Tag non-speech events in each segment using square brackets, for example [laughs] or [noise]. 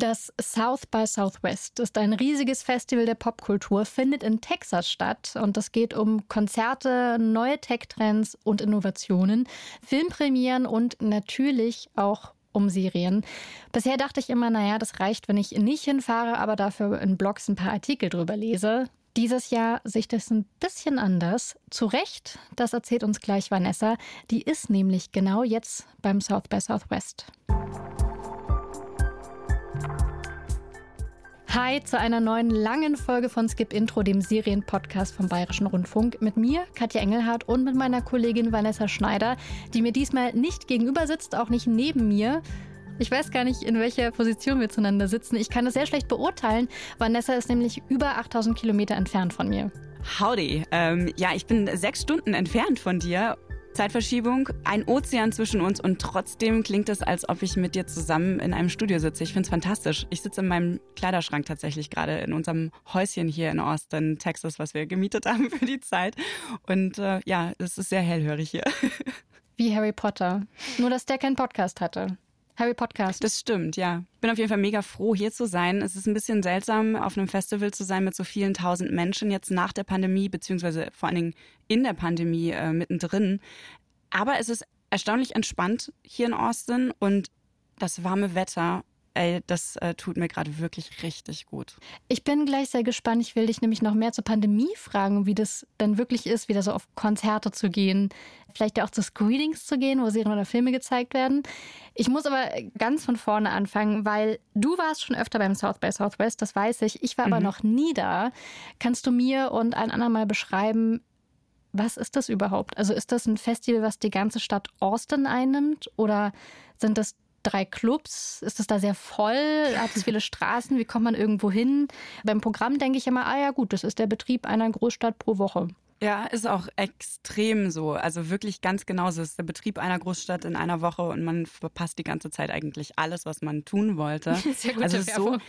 Das South by Southwest ist ein riesiges Festival der Popkultur, findet in Texas statt und es geht um Konzerte, neue Tech-Trends und Innovationen, Filmpremieren und natürlich auch um Serien. Bisher dachte ich immer, naja, das reicht, wenn ich nicht hinfahre, aber dafür in Blogs ein paar Artikel drüber lese. Dieses Jahr sich das ein bisschen anders. Zu Recht, das erzählt uns gleich Vanessa. Die ist nämlich genau jetzt beim South by Southwest. Hi zu einer neuen langen Folge von Skip Intro, dem Serienpodcast vom Bayerischen Rundfunk. Mit mir, Katja Engelhardt, und mit meiner Kollegin Vanessa Schneider, die mir diesmal nicht gegenüber sitzt, auch nicht neben mir. Ich weiß gar nicht, in welcher Position wir zueinander sitzen. Ich kann das sehr schlecht beurteilen. Vanessa ist nämlich über 8000 Kilometer entfernt von mir. Howdy. Ähm, ja, ich bin sechs Stunden entfernt von dir Zeitverschiebung, ein Ozean zwischen uns und trotzdem klingt es, als ob ich mit dir zusammen in einem Studio sitze. Ich finde es fantastisch. Ich sitze in meinem Kleiderschrank tatsächlich gerade in unserem Häuschen hier in Austin, Texas, was wir gemietet [laughs] haben für die Zeit. Und äh, ja, es ist sehr hellhörig hier. [laughs] Wie Harry Potter. Nur, dass der keinen Podcast hatte. Harry Podcast. Das stimmt, ja. Ich bin auf jeden Fall mega froh, hier zu sein. Es ist ein bisschen seltsam, auf einem Festival zu sein mit so vielen tausend Menschen jetzt nach der Pandemie, beziehungsweise vor allen Dingen in der Pandemie äh, mittendrin. Aber es ist erstaunlich entspannt hier in Austin und das warme Wetter ey, das äh, tut mir gerade wirklich richtig gut. Ich bin gleich sehr gespannt. Ich will dich nämlich noch mehr zur Pandemie fragen, wie das dann wirklich ist, wieder so auf Konzerte zu gehen, vielleicht auch zu Screenings zu gehen, wo Serien oder Filme gezeigt werden. Ich muss aber ganz von vorne anfangen, weil du warst schon öfter beim South by Southwest, das weiß ich. Ich war aber mhm. noch nie da. Kannst du mir und allen anderen mal beschreiben, was ist das überhaupt? Also ist das ein Festival, was die ganze Stadt Austin einnimmt oder sind das drei Clubs? Ist es da sehr voll? Hat es viele Straßen? Wie kommt man irgendwo hin? Beim Programm denke ich immer, ah ja gut, das ist der Betrieb einer Großstadt pro Woche. Ja, ist auch extrem so. Also wirklich ganz genauso. Es ist der Betrieb einer Großstadt in einer Woche und man verpasst die ganze Zeit eigentlich alles, was man tun wollte. [laughs] Sehr gute also so. [laughs]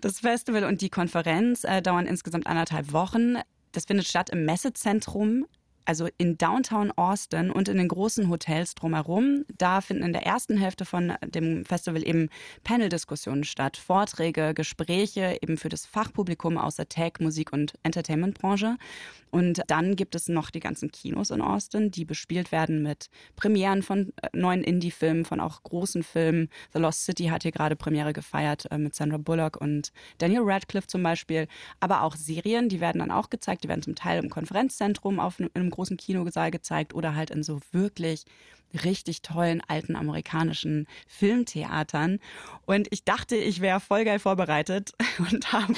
Das Festival und die Konferenz äh, dauern insgesamt anderthalb Wochen. Das findet statt im Messezentrum also in Downtown Austin und in den großen Hotels drumherum. Da finden in der ersten Hälfte von dem Festival eben Panel-Diskussionen statt, Vorträge, Gespräche eben für das Fachpublikum aus der Tech, Musik und Entertainment-Branche. Und dann gibt es noch die ganzen Kinos in Austin, die bespielt werden mit Premieren von äh, neuen Indie-Filmen, von auch großen Filmen. The Lost City hat hier gerade Premiere gefeiert äh, mit Sandra Bullock und Daniel Radcliffe zum Beispiel. Aber auch Serien, die werden dann auch gezeigt. Die werden zum Teil im Konferenzzentrum auf einem großen Kinosaal gezeigt oder halt in so wirklich richtig tollen alten amerikanischen Filmtheatern. Und ich dachte, ich wäre voll geil vorbereitet [laughs] und habe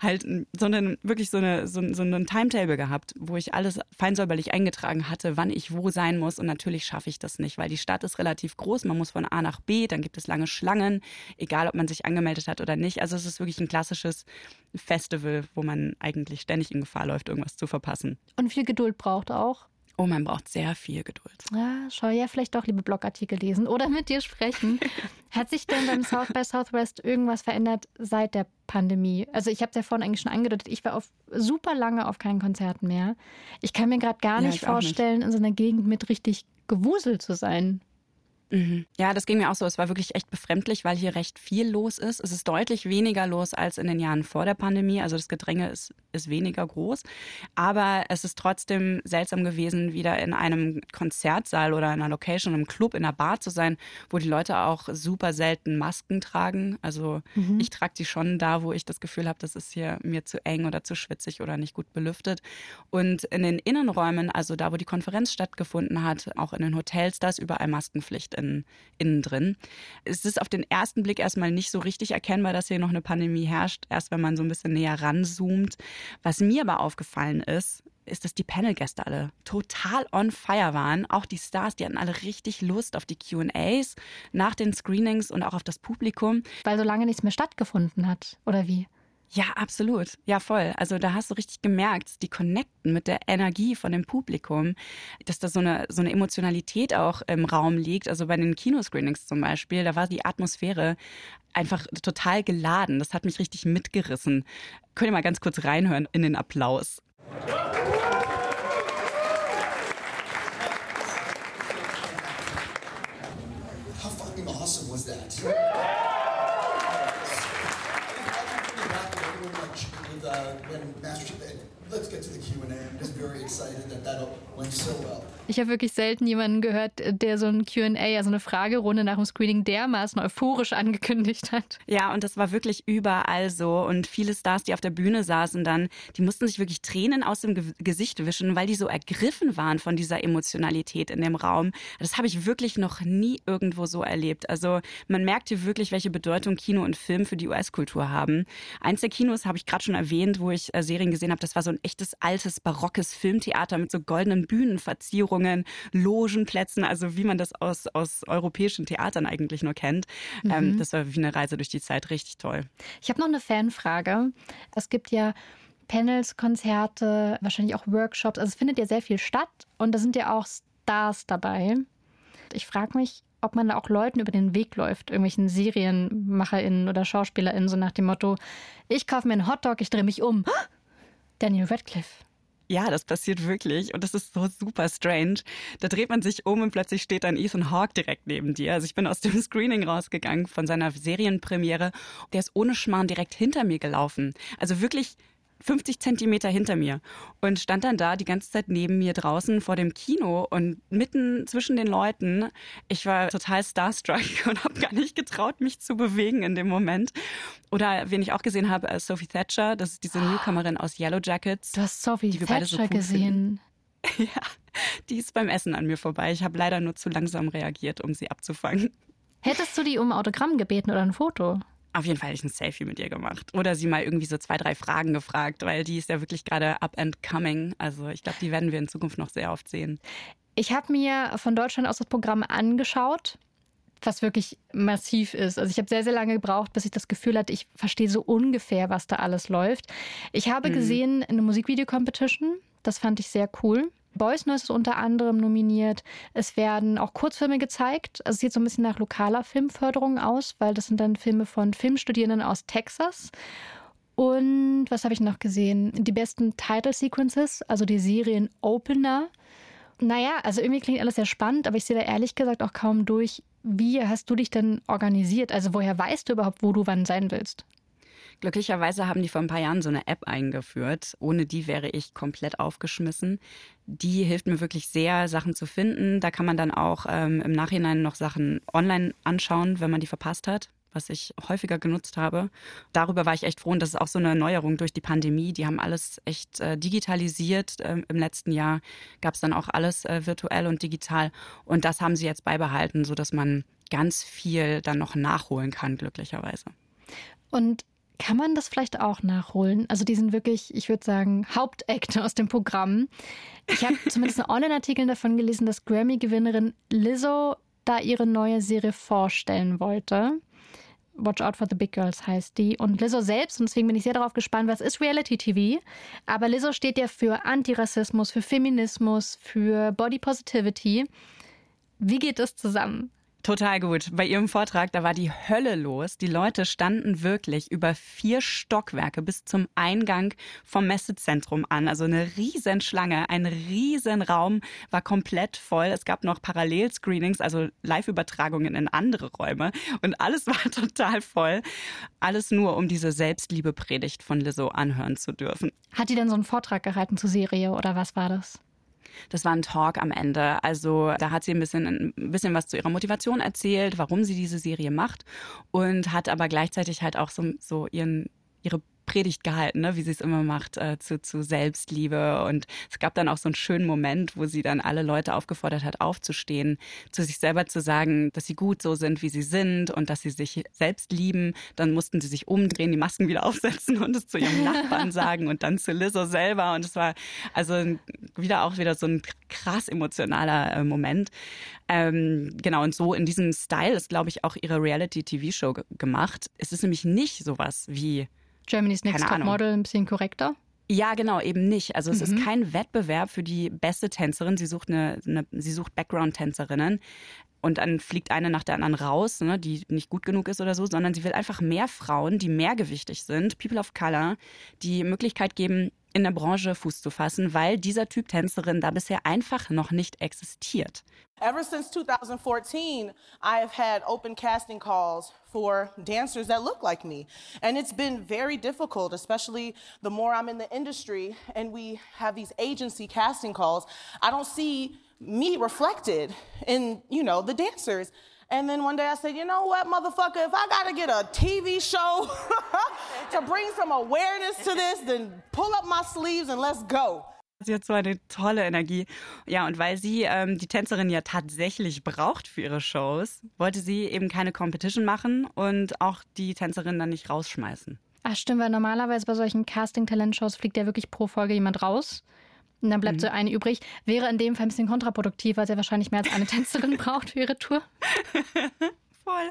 halt so einen, wirklich so, eine, so, so einen Timetable gehabt, wo ich alles feinsäuberlich eingetragen hatte, wann ich wo sein muss. Und natürlich schaffe ich das nicht, weil die Stadt ist relativ groß. Man muss von A nach B, dann gibt es lange Schlangen, egal ob man sich angemeldet hat oder nicht. Also es ist wirklich ein klassisches Festival, wo man eigentlich ständig in Gefahr läuft, irgendwas zu verpassen. Und viel Geduld braucht auch. Oh, man braucht sehr viel Geduld. Ja, schau ja vielleicht doch liebe Blogartikel lesen oder mit dir sprechen. [laughs] Hat sich denn beim South by Southwest irgendwas verändert seit der Pandemie? Also ich habe es ja vorhin eigentlich schon angedeutet, ich war auf super lange auf keinen Konzerten mehr. Ich kann mir gerade gar nicht vorstellen, nicht. in so einer Gegend mit richtig Gewusel zu sein. Mhm. Ja, das ging mir auch so. Es war wirklich echt befremdlich, weil hier recht viel los ist. Es ist deutlich weniger los als in den Jahren vor der Pandemie. Also das Gedränge ist, ist weniger groß. Aber es ist trotzdem seltsam gewesen, wieder in einem Konzertsaal oder in einer Location, einem Club, in einer Bar zu sein, wo die Leute auch super selten Masken tragen. Also mhm. ich trage die schon da, wo ich das Gefühl habe, das ist hier mir zu eng oder zu schwitzig oder nicht gut belüftet. Und in den Innenräumen, also da, wo die Konferenz stattgefunden hat, auch in den Hotels, da ist überall Maskenpflicht in, innen drin. Es ist auf den ersten Blick erstmal nicht so richtig erkennbar, dass hier noch eine Pandemie herrscht, erst wenn man so ein bisschen näher ranzoomt. Was mir aber aufgefallen ist, ist, dass die Panelgäste alle total on fire waren. Auch die Stars, die hatten alle richtig Lust auf die QAs nach den Screenings und auch auf das Publikum. Weil so lange nichts mehr stattgefunden hat, oder wie? Ja, absolut. Ja, voll. Also da hast du richtig gemerkt, die connecten mit der Energie von dem Publikum, dass da so eine, so eine Emotionalität auch im Raum liegt. Also bei den Kinoscreenings zum Beispiel, da war die Atmosphäre einfach total geladen. Das hat mich richtig mitgerissen. Könnt ihr mal ganz kurz reinhören in den Applaus. How Uh, when Master Ich habe wirklich selten jemanden gehört, der so ein QA, also eine Fragerunde nach dem Screening dermaßen euphorisch angekündigt hat. Ja, und das war wirklich überall so. Und viele Stars, die auf der Bühne saßen dann, die mussten sich wirklich Tränen aus dem Ge Gesicht wischen, weil die so ergriffen waren von dieser Emotionalität in dem Raum. Das habe ich wirklich noch nie irgendwo so erlebt. Also man merkt hier wirklich, welche Bedeutung Kino und Film für die US-Kultur haben. Eins der Kinos habe ich gerade schon erwähnt, wo ich äh, Serien gesehen habe. Das war so ein echtes altes barockes Filmtheater mit so goldenen Bühnenverzierungen Logenplätzen, also wie man das aus, aus europäischen Theatern eigentlich nur kennt. Ähm, mhm. Ähm, das war wie eine Reise durch die Zeit richtig toll. Ich habe noch eine Fanfrage. Es gibt ja Panels, Konzerte, wahrscheinlich auch Workshops. Also es findet ja sehr viel statt und da sind ja auch Stars dabei. Ich frage mich, ob man da auch Leuten über den Weg läuft, irgendwelchen SerienmacherInnen oder SchauspielerInnen, so nach dem Motto, ich kaufe mir einen Hotdog, ich drehe mich um. Daniel Radcliffe. Ja, das passiert wirklich und das ist so super strange. Da dreht man sich um und plötzlich steht dann Ethan Hawke direkt neben dir. Also ich bin aus dem [laughs] Screening rausgegangen von seiner Serienpremiere. Der ist ohne Schmarrn direkt hinter mir gelaufen. Also wirklich 50 Zentimeter hinter mir und stand dann da die ganze Zeit neben mir draußen vor dem Kino und mitten zwischen den Leuten. Ich war total starstruck [laughs] und habe gar nicht getraut, mich zu bewegen in dem Moment. Oder wen ich auch gesehen habe, äh, Sophie Thatcher, das ist diese Newcomerin aus Yellow Jackets. Du hast Sophie Thatcher so cool gesehen. Finden. [laughs] Ja, die ist beim Essen an mir vorbei. Ich habe leider nur zu langsam reagiert, um sie abzufangen. Hättest du die um Autogramm gebeten oder ein Foto? Auf jeden Fall hätte ich ein Selfie mit ihr gemacht. Oder sie mal irgendwie so zwei, drei Fragen gefragt, weil die ist ja wirklich gerade up and coming. Also ich glaube, die werden wir in Zukunft noch sehr oft sehen. Ich habe mir von Deutschland aus das Programm angeschaut, was wirklich massiv ist. Also ich habe sehr, sehr lange gebraucht, bis ich das Gefühl hatte, ich verstehe so ungefähr, was da alles läuft. Ich habe mhm. gesehen eine Musikvideo-Competition. Das fand ich sehr cool. Boys Noise ist unter anderem nominiert. Es werden auch Kurzfilme gezeigt. Also es sieht so ein bisschen nach lokaler Filmförderung aus, weil das sind dann Filme von Filmstudierenden aus Texas. Und was habe ich noch gesehen? Die besten Title Sequences, also die Serien Opener. Naja, also irgendwie klingt alles sehr spannend, aber ich sehe da ehrlich gesagt auch kaum durch. Wie hast du dich denn organisiert? Also woher weißt du überhaupt, wo du wann sein willst? Glücklicherweise haben die vor ein paar Jahren so eine App eingeführt. Ohne die wäre ich komplett aufgeschmissen. Die hilft mir wirklich sehr, Sachen zu finden. Da kann man dann auch ähm, im Nachhinein noch Sachen online anschauen, wenn man die verpasst hat was ich häufiger genutzt habe. Darüber war ich echt froh und das ist auch so eine Neuerung durch die Pandemie. Die haben alles echt äh, digitalisiert. Ähm, Im letzten Jahr gab es dann auch alles äh, virtuell und digital und das haben sie jetzt beibehalten, sodass man ganz viel dann noch nachholen kann, glücklicherweise. Und kann man das vielleicht auch nachholen? Also die sind wirklich, ich würde sagen, Hauptakt aus dem Programm. Ich habe [laughs] zumindest einen Online-Artikel davon gelesen, dass Grammy-Gewinnerin Lizzo da ihre neue Serie vorstellen wollte. Watch Out for the Big Girls heißt die. Und Lizzo selbst, und deswegen bin ich sehr darauf gespannt, was ist Reality TV? Aber Lizzo steht ja für Antirassismus, für Feminismus, für Body Positivity. Wie geht das zusammen? Total gut. Bei ihrem Vortrag, da war die Hölle los. Die Leute standen wirklich über vier Stockwerke bis zum Eingang vom Messezentrum an. Also eine Riesenschlange, ein Riesenraum war komplett voll. Es gab noch Parallelscreenings, also Live-Übertragungen in andere Räume. Und alles [laughs] war total voll. Alles nur, um diese Selbstliebe-Predigt von Lizzo anhören zu dürfen. Hat die denn so einen Vortrag gehalten zur Serie oder was war das? Das war ein Talk am Ende. Also da hat sie ein bisschen, ein bisschen was zu ihrer Motivation erzählt, warum sie diese Serie macht und hat aber gleichzeitig halt auch so, so ihren, ihre Predigt gehalten, ne, wie sie es immer macht, äh, zu, zu Selbstliebe. Und es gab dann auch so einen schönen Moment, wo sie dann alle Leute aufgefordert hat, aufzustehen, zu sich selber zu sagen, dass sie gut so sind, wie sie sind und dass sie sich selbst lieben. Dann mussten sie sich umdrehen, die Masken wieder [laughs] aufsetzen und es zu ihrem Nachbarn sagen und dann zu Lizzo selber. Und es war also wieder auch wieder so ein krass emotionaler äh, Moment. Ähm, genau, und so in diesem Style ist, glaube ich, auch ihre Reality-TV-Show gemacht. Es ist nämlich nicht sowas wie Germany's Next Top Model ein bisschen korrekter? Ja, genau, eben nicht. Also es mhm. ist kein Wettbewerb für die beste Tänzerin. Sie sucht eine, eine sie sucht Background-Tänzerinnen und dann fliegt eine nach der anderen raus, ne, die nicht gut genug ist oder so, sondern sie will einfach mehr Frauen, die mehrgewichtig sind, People of Color, die Möglichkeit geben, in der Branche Fuß zu fassen, weil dieser Typ Tänzerin da bisher einfach noch nicht existiert. Ever since 2014, I have had open casting calls for dancers that look like me. And it's been very difficult, especially the more I'm in the industry and we have these agency casting calls. I don't see me reflected in, you know, the dancers. And then one day I said, you know what, motherfucker, if I gotta get a TV show [laughs] to bring some awareness to this, then pull up my sleeves and let's go. Sie hat so eine tolle Energie. Ja, und weil sie ähm, die Tänzerin ja tatsächlich braucht für ihre Shows, wollte sie eben keine Competition machen und auch die Tänzerin dann nicht rausschmeißen. Ach stimmt, weil normalerweise bei solchen Casting-Talent-Shows fliegt ja wirklich pro Folge jemand raus. Und dann bleibt mhm. so eine übrig. Wäre in dem Fall ein bisschen kontraproduktiv, weil sie wahrscheinlich mehr als eine Tänzerin [laughs] braucht für ihre Tour. [laughs] Voll.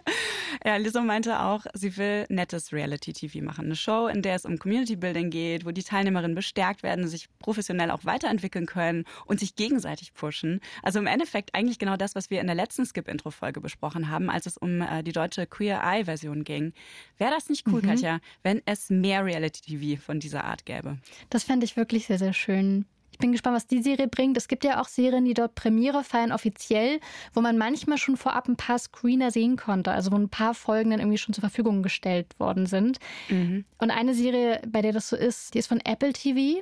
Ja, Lizzo meinte auch, sie will nettes Reality-TV machen. Eine Show, in der es um Community-Building geht, wo die Teilnehmerinnen bestärkt werden, sich professionell auch weiterentwickeln können und sich gegenseitig pushen. Also im Endeffekt eigentlich genau das, was wir in der letzten Skip-Intro-Folge besprochen haben, als es um äh, die deutsche Queer Eye-Version ging. Wäre das nicht cool, mhm. Katja, wenn es mehr Reality-TV von dieser Art gäbe? Das fände ich wirklich sehr, sehr schön. Ich bin gespannt, was die Serie bringt. Es gibt ja auch Serien, die dort Premiere feiern, offiziell, wo man manchmal schon vorab ein paar Screener sehen konnte, also wo ein paar Folgen dann irgendwie schon zur Verfügung gestellt worden sind. Mhm. Und eine Serie, bei der das so ist, die ist von Apple TV.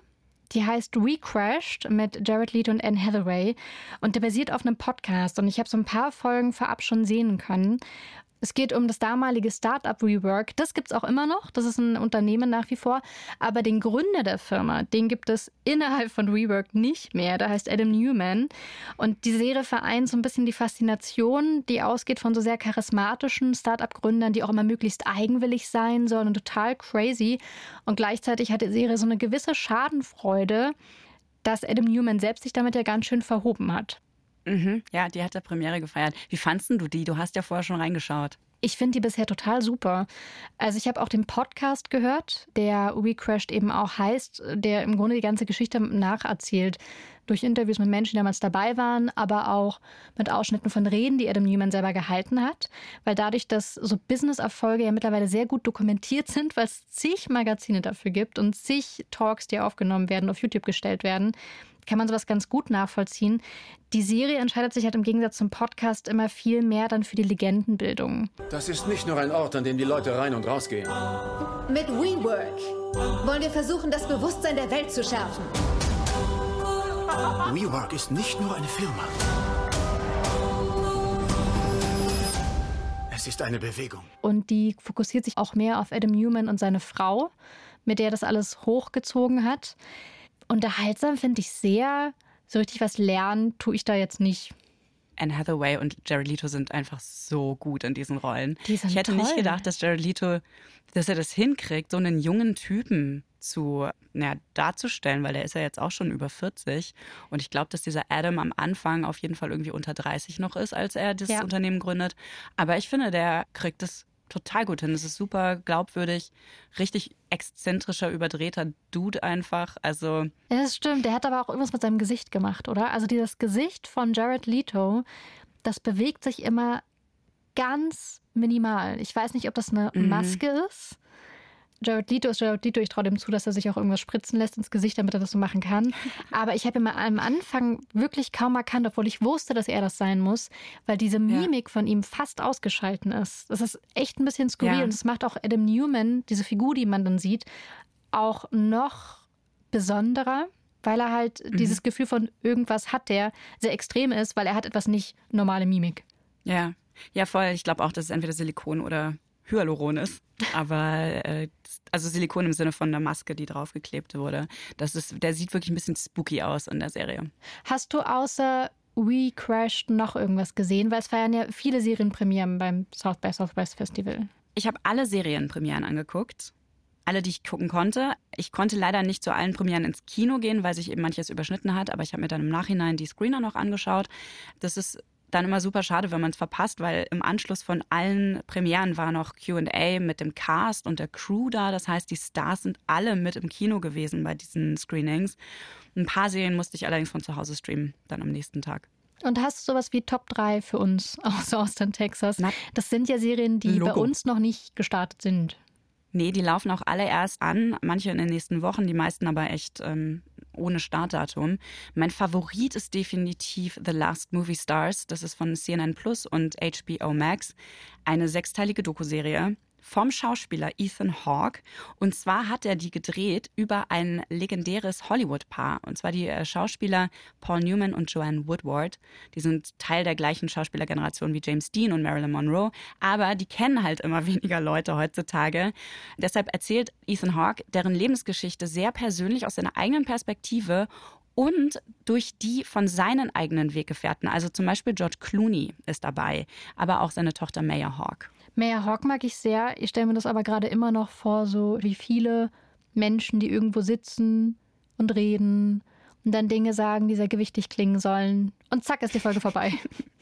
Die heißt We Crashed mit Jared Leto und Anne Hathaway. Und der basiert auf einem Podcast. Und ich habe so ein paar Folgen vorab schon sehen können. Es geht um das damalige Startup Rework. Das gibt es auch immer noch. Das ist ein Unternehmen nach wie vor. Aber den Gründer der Firma, den gibt es innerhalb von Rework nicht mehr. Der heißt Adam Newman. Und die Serie vereint so ein bisschen die Faszination, die ausgeht von so sehr charismatischen Startup-Gründern, die auch immer möglichst eigenwillig sein sollen und total crazy. Und gleichzeitig hat die Serie so eine gewisse Schadenfreude, dass Adam Newman selbst sich damit ja ganz schön verhoben hat. Mhm, ja, die hat der Premiere gefeiert. Wie fandst du die? Du hast ja vorher schon reingeschaut. Ich finde die bisher total super. Also ich habe auch den Podcast gehört, der We Crashed eben auch heißt, der im Grunde die ganze Geschichte nacherzählt. Durch Interviews mit Menschen, die damals dabei waren, aber auch mit Ausschnitten von Reden, die Adam Newman selber gehalten hat. Weil dadurch, dass so Business-Erfolge ja mittlerweile sehr gut dokumentiert sind, weil es zig Magazine dafür gibt und zig Talks, die aufgenommen werden, auf YouTube gestellt werden, kann man sowas ganz gut nachvollziehen. Die Serie entscheidet sich halt im Gegensatz zum Podcast immer viel mehr dann für die Legendenbildung. Das ist nicht nur ein Ort, an dem die Leute rein und rausgehen. Mit WeWork wollen wir versuchen, das Bewusstsein der Welt zu schärfen. WeWork ist nicht nur eine Firma. Es ist eine Bewegung. Und die fokussiert sich auch mehr auf Adam Newman und seine Frau, mit der das alles hochgezogen hat. Unterhaltsam finde ich sehr. So richtig was lernen tue ich da jetzt nicht. Anne Hathaway und Jared Leto sind einfach so gut in diesen Rollen. Die sind ich hätte toll. nicht gedacht, dass Jared Leto, dass er das hinkriegt, so einen jungen Typen zu naja, darzustellen, weil der ist ja jetzt auch schon über 40. Und ich glaube, dass dieser Adam am Anfang auf jeden Fall irgendwie unter 30 noch ist, als er das ja. Unternehmen gründet. Aber ich finde, der kriegt es total gut hin. Es ist super glaubwürdig, richtig exzentrischer, überdrehter Dude einfach. Also. Ja, das stimmt. Der hat aber auch irgendwas mit seinem Gesicht gemacht, oder? Also dieses Gesicht von Jared Leto, das bewegt sich immer ganz minimal. Ich weiß nicht, ob das eine mhm. Maske ist Jared Leto ist Jared Leto. Ich traue dem zu, dass er sich auch irgendwas spritzen lässt ins Gesicht, damit er das so machen kann. [laughs] Aber ich habe ihn am Anfang wirklich kaum erkannt, obwohl ich wusste, dass er das sein muss, weil diese Mimik ja. von ihm fast ausgeschalten ist. Das ist echt ein bisschen skurril ja. und das macht auch Adam Newman, diese Figur, die man dann sieht, auch noch besonderer, weil er halt mhm. dieses Gefühl von irgendwas hat, der sehr extrem ist, weil er hat etwas nicht normale Mimik. Ja, ja, voll. Ich glaube auch, dass es entweder Silikon oder Hyaluron ist. Aber äh, also Silikon im Sinne von einer Maske, die draufgeklebt wurde. Das ist, der sieht wirklich ein bisschen spooky aus in der Serie. Hast du außer We Crashed noch irgendwas gesehen? Weil es feiern ja viele Serienpremieren beim South by Southwest Festival. Ich habe alle Serienpremieren angeguckt. Alle, die ich gucken konnte. Ich konnte leider nicht zu allen Premieren ins Kino gehen, weil sich eben manches überschnitten hat, aber ich habe mir dann im Nachhinein die Screener noch angeschaut. Das ist dann immer super schade, wenn man es verpasst, weil im Anschluss von allen Premieren war noch QA mit dem Cast und der Crew da. Das heißt, die Stars sind alle mit im Kino gewesen bei diesen Screenings. Ein paar Serien musste ich allerdings von zu Hause streamen, dann am nächsten Tag. Und hast du sowas wie Top 3 für uns [laughs] aus Austin, Texas? Na, das sind ja Serien, die Logo. bei uns noch nicht gestartet sind. Nee, die laufen auch alle erst an, manche in den nächsten Wochen, die meisten aber echt ähm, ohne Startdatum. Mein Favorit ist definitiv The Last Movie Stars. Das ist von CNN Plus und HBO Max. Eine sechsteilige Dokuserie vom Schauspieler Ethan Hawke. Und zwar hat er die gedreht über ein legendäres Hollywood-Paar. Und zwar die äh, Schauspieler Paul Newman und Joanne Woodward. Die sind Teil der gleichen Schauspielergeneration wie James Dean und Marilyn Monroe. Aber die kennen halt immer [laughs] weniger Leute heutzutage. Deshalb erzählt Ethan Hawke deren Lebensgeschichte sehr persönlich aus seiner eigenen Perspektive und durch die von seinen eigenen Weggefährten. Also zum Beispiel George Clooney ist dabei, aber auch seine Tochter Maya Hawke. Maya Hawk mag ich sehr. Ich stelle mir das aber gerade immer noch vor, so wie viele Menschen, die irgendwo sitzen und reden und dann Dinge sagen, die sehr gewichtig klingen sollen. Und zack ist die Folge vorbei. [laughs]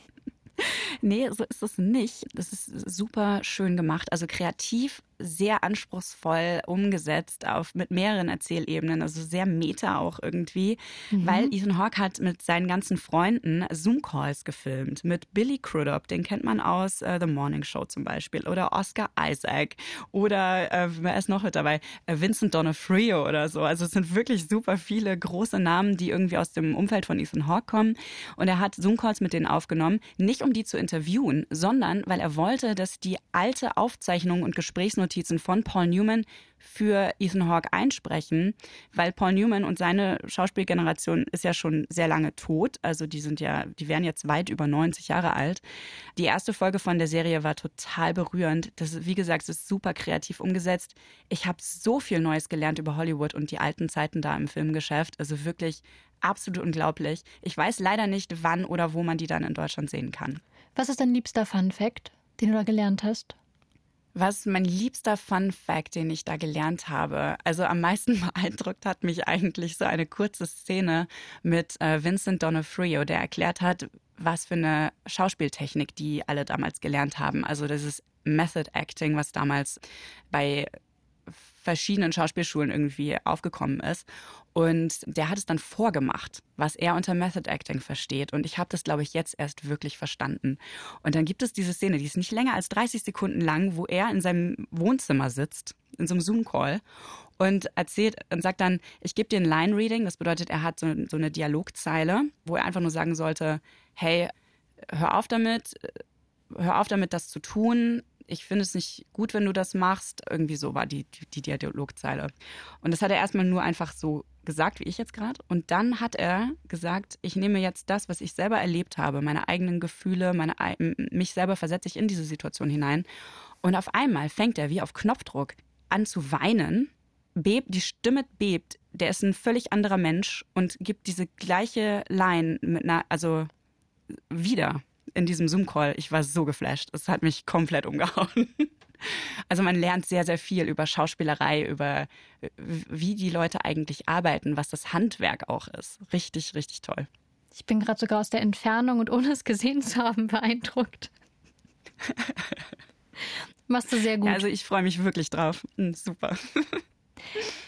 [laughs] nee, so ist es nicht. Das ist super schön gemacht. Also kreativ sehr anspruchsvoll umgesetzt auf mit mehreren Erzählebenen, also sehr meta auch irgendwie, mhm. weil Ethan Hawke hat mit seinen ganzen Freunden Zoom-Calls gefilmt mit Billy Crudup, den kennt man aus äh, The Morning Show zum Beispiel, oder Oscar Isaac oder äh, wer ist noch mit dabei? Äh, Vincent D'Onofrio oder so. Also es sind wirklich super viele große Namen, die irgendwie aus dem Umfeld von Ethan Hawke kommen. Und er hat Zoom-Calls mit denen aufgenommen, nicht um die zu interviewen, sondern weil er wollte, dass die alte Aufzeichnung und Gesprächsnotizen Notizen von Paul Newman für Ethan Hawke einsprechen, weil Paul Newman und seine Schauspielgeneration ist ja schon sehr lange tot. Also die sind ja, die wären jetzt weit über 90 Jahre alt. Die erste Folge von der Serie war total berührend. Das wie gesagt, ist super kreativ umgesetzt. Ich habe so viel Neues gelernt über Hollywood und die alten Zeiten da im Filmgeschäft. Also wirklich absolut unglaublich. Ich weiß leider nicht, wann oder wo man die dann in Deutschland sehen kann. Was ist dein liebster Fun Fact, den du da gelernt hast? Was mein liebster Fun Fact, den ich da gelernt habe, also am meisten [laughs] beeindruckt hat mich eigentlich so eine kurze Szene mit äh, Vincent D'Onofrio, der erklärt hat, was für eine Schauspieltechnik die alle damals gelernt haben. Also das ist Method Acting, was damals bei verschiedenen Schauspielschulen irgendwie aufgekommen ist. Und der hat es dann vorgemacht, was er unter Method Acting versteht. Und ich habe das, glaube ich, jetzt erst wirklich verstanden. Und dann gibt es diese Szene, die ist nicht länger als 30 Sekunden lang, wo er in seinem Wohnzimmer sitzt, in so einem Zoom-Call und erzählt und sagt dann, ich gebe dir ein Line-Reading. Das bedeutet, er hat so, so eine Dialogzeile, wo er einfach nur sagen sollte, hey, hör auf damit, hör auf damit, das zu tun ich finde es nicht gut, wenn du das machst. Irgendwie so war die, die, die Dialogzeile. Und das hat er erstmal nur einfach so gesagt, wie ich jetzt gerade. Und dann hat er gesagt, ich nehme jetzt das, was ich selber erlebt habe, meine eigenen Gefühle, meine, mich selber versetze ich in diese Situation hinein. Und auf einmal fängt er wie auf Knopfdruck an zu weinen, bebt, die Stimme bebt, der ist ein völlig anderer Mensch und gibt diese gleiche Line mit einer, also wieder in diesem Zoom-Call, ich war so geflasht. Es hat mich komplett umgehauen. [laughs] Also man lernt sehr, sehr viel über Schauspielerei, über wie die Leute eigentlich arbeiten, was das Handwerk auch ist. Richtig, richtig toll. Ich bin gerade sogar aus der Entfernung und ohne es gesehen zu haben beeindruckt. [laughs] Machst du sehr gut. Ja, also ich freue mich wirklich drauf. Hm, super. [laughs]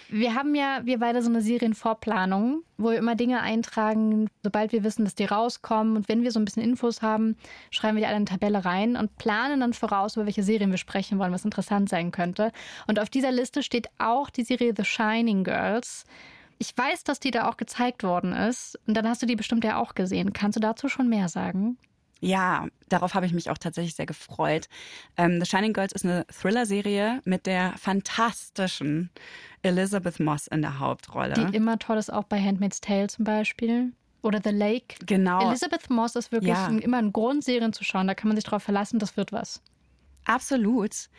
Wir haben ja, wir beide so eine Serienvorplanung, wo wir immer Dinge eintragen, sobald wir wissen, dass die rauskommen. Und wenn wir so ein bisschen Infos haben, schreiben wir die alle in eine Tabelle rein und planen dann voraus, über welche Serien wir sprechen wollen, was interessant sein könnte. Und auf dieser Liste steht auch die Serie The Shining Girls. Ich weiß, dass die da auch gezeigt worden ist. Und dann hast du die bestimmt ja auch gesehen. Kannst du dazu schon mehr sagen? Ja, darauf habe ich mich auch tatsächlich sehr gefreut. Ähm, The Shining Girls ist eine Thriller-Serie mit der fantastischen Elizabeth Moss in der Hauptrolle. Die immer toll ist, auch bei Handmaid's Tale zum Beispiel. Oder The Lake. Genau. Elizabeth Moss ist wirklich ja. immer ein Grund, Serien zu schauen. Da kann man sich drauf verlassen, das wird was. Absolut.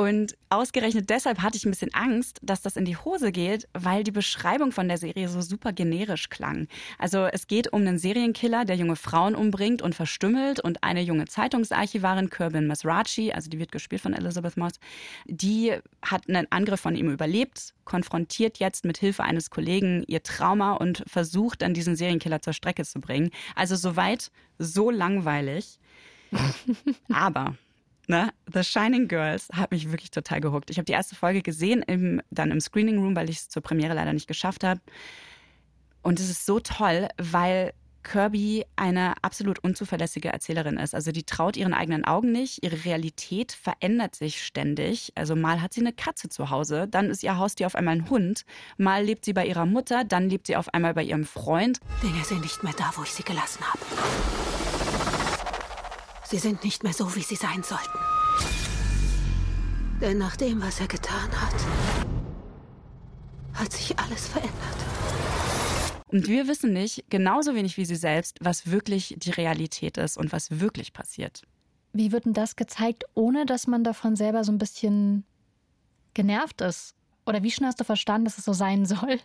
Und ausgerechnet deshalb hatte ich ein bisschen Angst, dass das in die Hose geht, weil die Beschreibung von der Serie so super generisch klang. Also es geht um einen Serienkiller, der junge Frauen umbringt und verstümmelt und eine junge Zeitungsarchivarin, Kirbin Masrachi, also die wird gespielt von Elizabeth Moss, die hat einen Angriff von ihm überlebt, konfrontiert jetzt mit Hilfe eines Kollegen ihr Trauma und versucht dann diesen Serienkiller zur Strecke zu bringen. Also soweit so langweilig. [laughs] Aber Ne? The Shining Girls hat mich wirklich total gehuckt. Ich habe die erste Folge gesehen, im, dann im Screening Room, weil ich es zur Premiere leider nicht geschafft habe. Und es ist so toll, weil Kirby eine absolut unzuverlässige Erzählerin ist. Also die traut ihren eigenen Augen nicht. Ihre Realität verändert sich ständig. Also mal hat sie eine Katze zu Hause, dann ist ihr Haustier auf einmal ein Hund. Mal lebt sie bei ihrer Mutter, dann lebt sie auf einmal bei ihrem Freund. Dinge sind nicht mehr da, wo ich sie gelassen habe. Sie sind nicht mehr so, wie sie sein sollten. Denn nach dem, was er getan hat, hat sich alles verändert. Und wir wissen nicht, genauso wenig wie sie selbst, was wirklich die Realität ist und was wirklich passiert. Wie wird denn das gezeigt, ohne dass man davon selber so ein bisschen genervt ist? Oder wie schnell hast du verstanden, dass es so sein soll?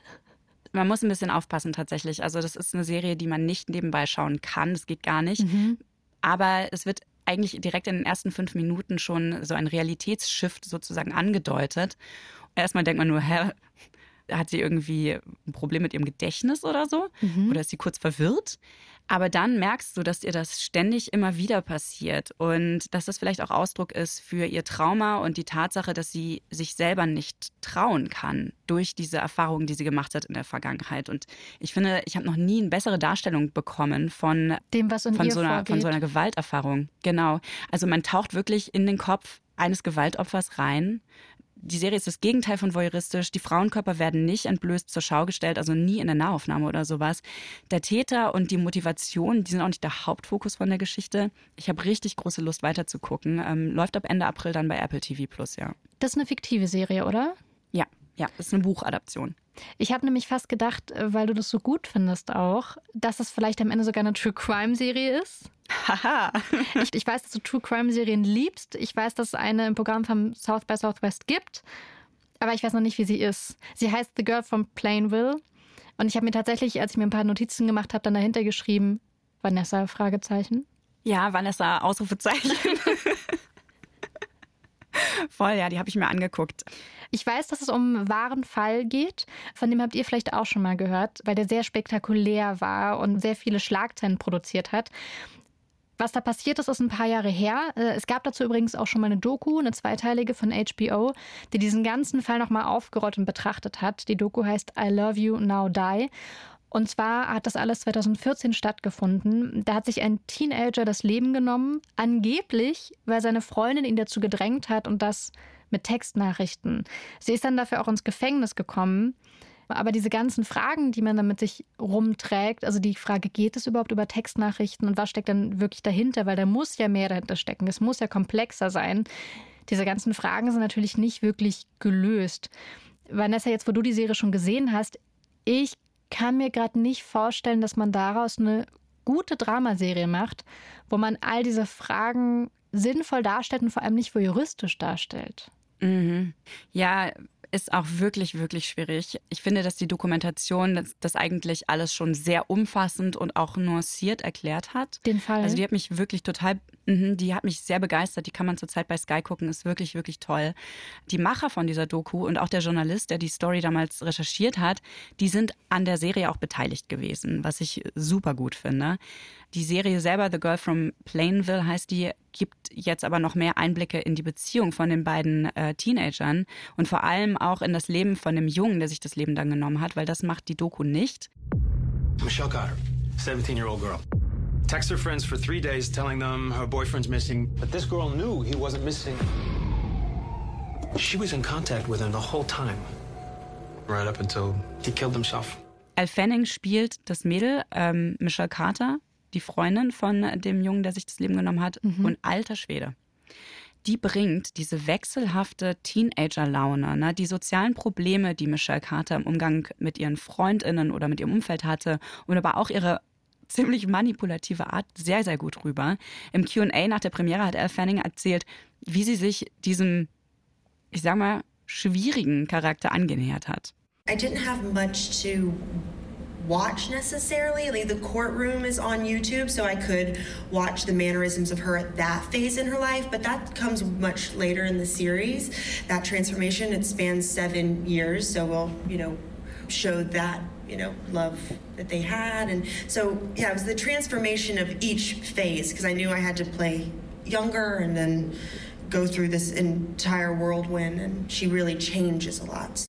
Man muss ein bisschen aufpassen tatsächlich. Also das ist eine Serie, die man nicht nebenbei schauen kann. Das geht gar nicht. Mhm. Aber es wird eigentlich direkt in den ersten fünf Minuten schon so ein Realitätsshift sozusagen angedeutet. Erstmal denkt man nur, hä, hat sie irgendwie ein Problem mit ihrem Gedächtnis oder so? Mhm. Oder ist sie kurz verwirrt? Aber dann merkst du, dass ihr das ständig immer wieder passiert und dass das vielleicht auch Ausdruck ist für ihr Trauma und die Tatsache, dass sie sich selber nicht trauen kann durch diese Erfahrungen, die sie gemacht hat in der Vergangenheit. Und ich finde, ich habe noch nie eine bessere Darstellung bekommen von Dem, was in von ihr so einer vorgeht. von so einer Gewalterfahrung. Genau. Also man taucht wirklich in den Kopf eines Gewaltopfers rein. Die Serie ist das Gegenteil von voyeuristisch. Die Frauenkörper werden nicht entblößt zur Schau gestellt, also nie in der Nahaufnahme oder sowas. Der Täter und die Motivation, die sind auch nicht der Hauptfokus von der Geschichte. Ich habe richtig große Lust weiterzugucken. Ähm, läuft ab Ende April dann bei Apple TV Plus, ja. Das ist eine fiktive Serie, oder? Ja, ja, das ist eine Buchadaption. Ich habe nämlich fast gedacht, äh, weil du das so gut findest auch, dass es vielleicht am Ende sogar eine True Crime Serie ist. Haha. Ich, ich weiß, dass du True Crime Serien liebst. Ich weiß, dass es eine im Programm von South by Southwest gibt. Aber ich weiß noch nicht, wie sie ist. Sie heißt The Girl from Plainville. Und ich habe mir tatsächlich, als ich mir ein paar Notizen gemacht habe, dann dahinter geschrieben, Vanessa, Fragezeichen. Ja, Vanessa, Ausrufezeichen. [laughs] Voll, ja, die habe ich mir angeguckt. Ich weiß, dass es um einen wahren Fall geht. Von dem habt ihr vielleicht auch schon mal gehört, weil der sehr spektakulär war und sehr viele Schlagzeilen produziert hat. Was da passiert ist, ist ein paar Jahre her. Äh, Es gab dazu übrigens auch schon mal eine Doku, eine zweiteilige von HBO, die diesen ganzen Fall nochmal aufgerollt und betrachtet hat. Die Doku heißt I Love You Now Die. Und zwar hat das alles 2014 stattgefunden. Da hat sich ein Teenager das Leben genommen, angeblich, weil seine Freundin ihn dazu gedrängt hat und das mit Textnachrichten. Sie ist dann dafür auch ins Gefängnis gekommen. Aber diese ganzen Fragen, die man dann mit sich rumträgt, also die Frage, geht es überhaupt über Textnachrichten und was steckt dann wirklich dahinter? Weil da muss ja mehr dahinter stecken. Es muss ja komplexer sein. Diese ganzen Fragen sind natürlich nicht wirklich gelöst. Vanessa, jetzt wo du die Serie schon gesehen hast, ich kann mir gerade nicht vorstellen, dass man daraus eine gute Dramaserie macht, wo man all diese Fragen sinnvoll darstellt und vor allem nicht voyeuristisch darstellt. Mhm. Ja, ist auch wirklich, wirklich schwierig. Ich finde, dass die Dokumentation das, das eigentlich alles schon sehr umfassend und auch nuanciert erklärt hat. Den Fall. Also die hat mich wirklich total, mhm, die hat mich sehr begeistert. Die kann man zurzeit bei Sky gucken, ist wirklich, wirklich toll. Die Macher von dieser Doku und auch der Journalist, der die Story damals recherchiert hat, die sind an der Serie auch beteiligt gewesen, was ich super gut finde. Die Serie selber, The Girl from Plainville heißt die, gibt jetzt aber noch mehr Einblicke in die Beziehung von den beiden äh, Teenagern und vor allem auch in das Leben von dem Jungen, der sich das Leben dann genommen hat, weil das macht die Doku nicht. Michelle Cotter, 17 year old girl. Text her friends for three days telling them her boyfriend's missing. But this girl knew he wasn't missing. She was in contact with him the whole time. Right up until he killed himself. Al Fanning spielt das Mädel, ähm, Michelle Carter, die Freundin von dem Jungen, der sich das Leben genommen hat. Und alter Schwede. Die bringt diese wechselhafte Teenager-Laune, ne, die sozialen Probleme, die Michelle Carter im Umgang mit ihren Freundinnen oder mit ihrem Umfeld hatte und aber auch ihre [laughs] ziemlich manipulative Art sehr, sehr gut rüber. Im Q&A nach der Premiere hat Al Fanning erzählt, wie sie sich diesem, ich sag mal, schwierigen Charakter angenähert hat. I didn't have much to watch necessarily. Like the courtroom is on YouTube, so I could watch the mannerisms of her at that phase in her life, but that comes much later in the series. That transformation, it spans seven years, so we'll, you know, show that, you know, love that they had. And so, yeah, it was the transformation of each phase because I knew I had to play younger and then go through this entire whirlwind, and she really changes a lot.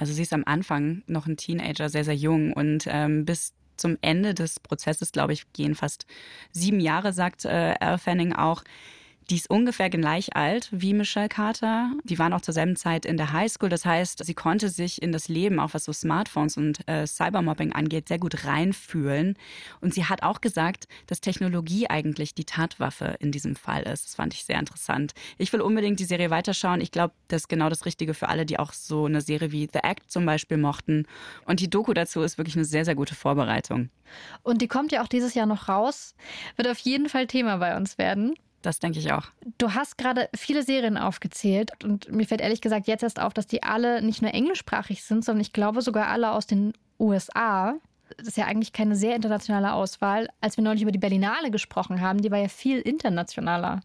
Also sie ist am Anfang noch ein Teenager, sehr, sehr jung und ähm, bis zum Ende des Prozesses, glaube ich, gehen fast sieben Jahre, sagt äh, Al Fanning auch. Die ist ungefähr gleich alt wie Michelle Carter. Die waren auch zur selben Zeit in der Highschool. Das heißt, sie konnte sich in das Leben, auch was so Smartphones und äh, Cybermobbing angeht, sehr gut reinfühlen. Und sie hat auch gesagt, dass Technologie eigentlich die Tatwaffe in diesem Fall ist. Das fand ich sehr interessant. Ich will unbedingt die Serie weiterschauen. Ich glaube, das ist genau das Richtige für alle, die auch so eine Serie wie The Act zum Beispiel mochten. Und die Doku dazu ist wirklich eine sehr, sehr gute Vorbereitung. Und die kommt ja auch dieses Jahr noch raus. Wird auf jeden Fall Thema bei uns werden. Das denke ich auch. Du hast gerade viele Serien aufgezählt und mir fällt ehrlich gesagt jetzt erst auf, dass die alle nicht nur englischsprachig sind, sondern ich glaube sogar alle aus den USA. Das ist ja eigentlich keine sehr internationale Auswahl. Als wir neulich über die Berlinale gesprochen haben, die war ja viel internationaler.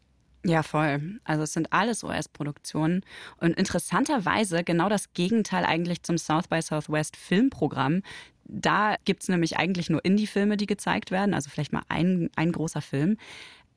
Ja, voll. Also es sind alles US-Produktionen und interessanterweise genau das Gegenteil eigentlich zum South by Southwest Filmprogramm. Da gibt es nämlich eigentlich nur Indie-Filme, die gezeigt werden, also vielleicht mal ein, ein großer Film.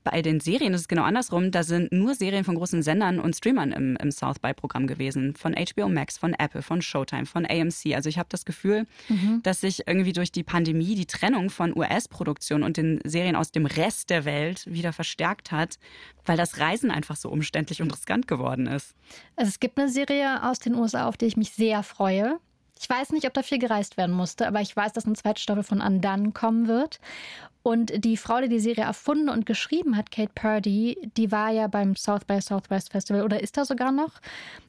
Bei den Serien ist es genau andersrum. Da sind nur Serien von großen Sendern und Streamern im, im South by-Programm gewesen. Von HBO Max, von Apple, von Showtime, von AMC. Also ich habe das Gefühl, mhm. dass sich irgendwie durch die Pandemie die Trennung von US-Produktion und den Serien aus dem Rest der Welt wieder verstärkt hat, weil das Reisen einfach so umständlich und riskant geworden ist. Also es gibt eine Serie aus den USA, auf die ich mich sehr freue. Ich weiß nicht, ob da viel gereist werden musste, aber ich weiß, dass eine zweite Staffel von Undone kommen wird. Und die Frau, die die Serie erfunden und geschrieben hat, Kate Purdy, die war ja beim South by Southwest Festival oder ist da sogar noch.